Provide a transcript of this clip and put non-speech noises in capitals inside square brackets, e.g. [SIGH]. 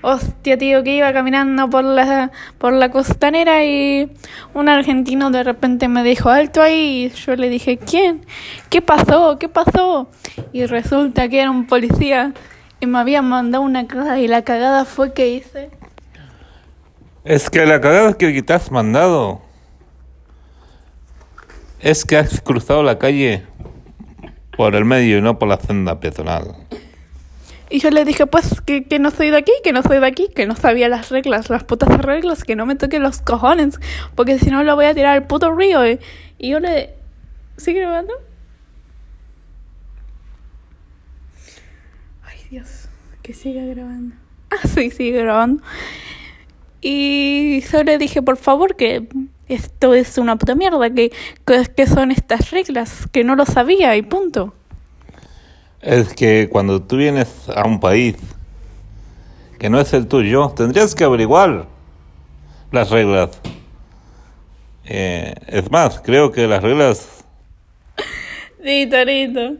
Hostia, tío, que iba caminando por la, por la costanera y un argentino de repente me dijo, alto ahí. Y yo le dije, ¿quién? ¿Qué pasó? ¿Qué pasó? Y resulta que era un policía y me había mandado una cagada y la cagada fue que hice. Es que la cagada que te has mandado es que has cruzado la calle por el medio y no por la senda peatonal. Y yo le dije, pues, que, no soy de aquí, que no soy de aquí, que no sabía las reglas, las putas reglas, que no me toquen los cojones, porque si no lo voy a tirar al puto río. Y yo le... ¿Sigue grabando? Ay, Dios, que siga grabando. [LAUGHS] Ah, sí, sigue grabando. Y yo le dije, por favor, que esto es una puta mierda, que, que, que son estas reglas, que no lo sabía y punto. Es que cuando tú vienes a un país que no es el tuyo, tendrías que averiguar las reglas. Eh, es más, creo que las reglas [LAUGHS] Sí, Torito.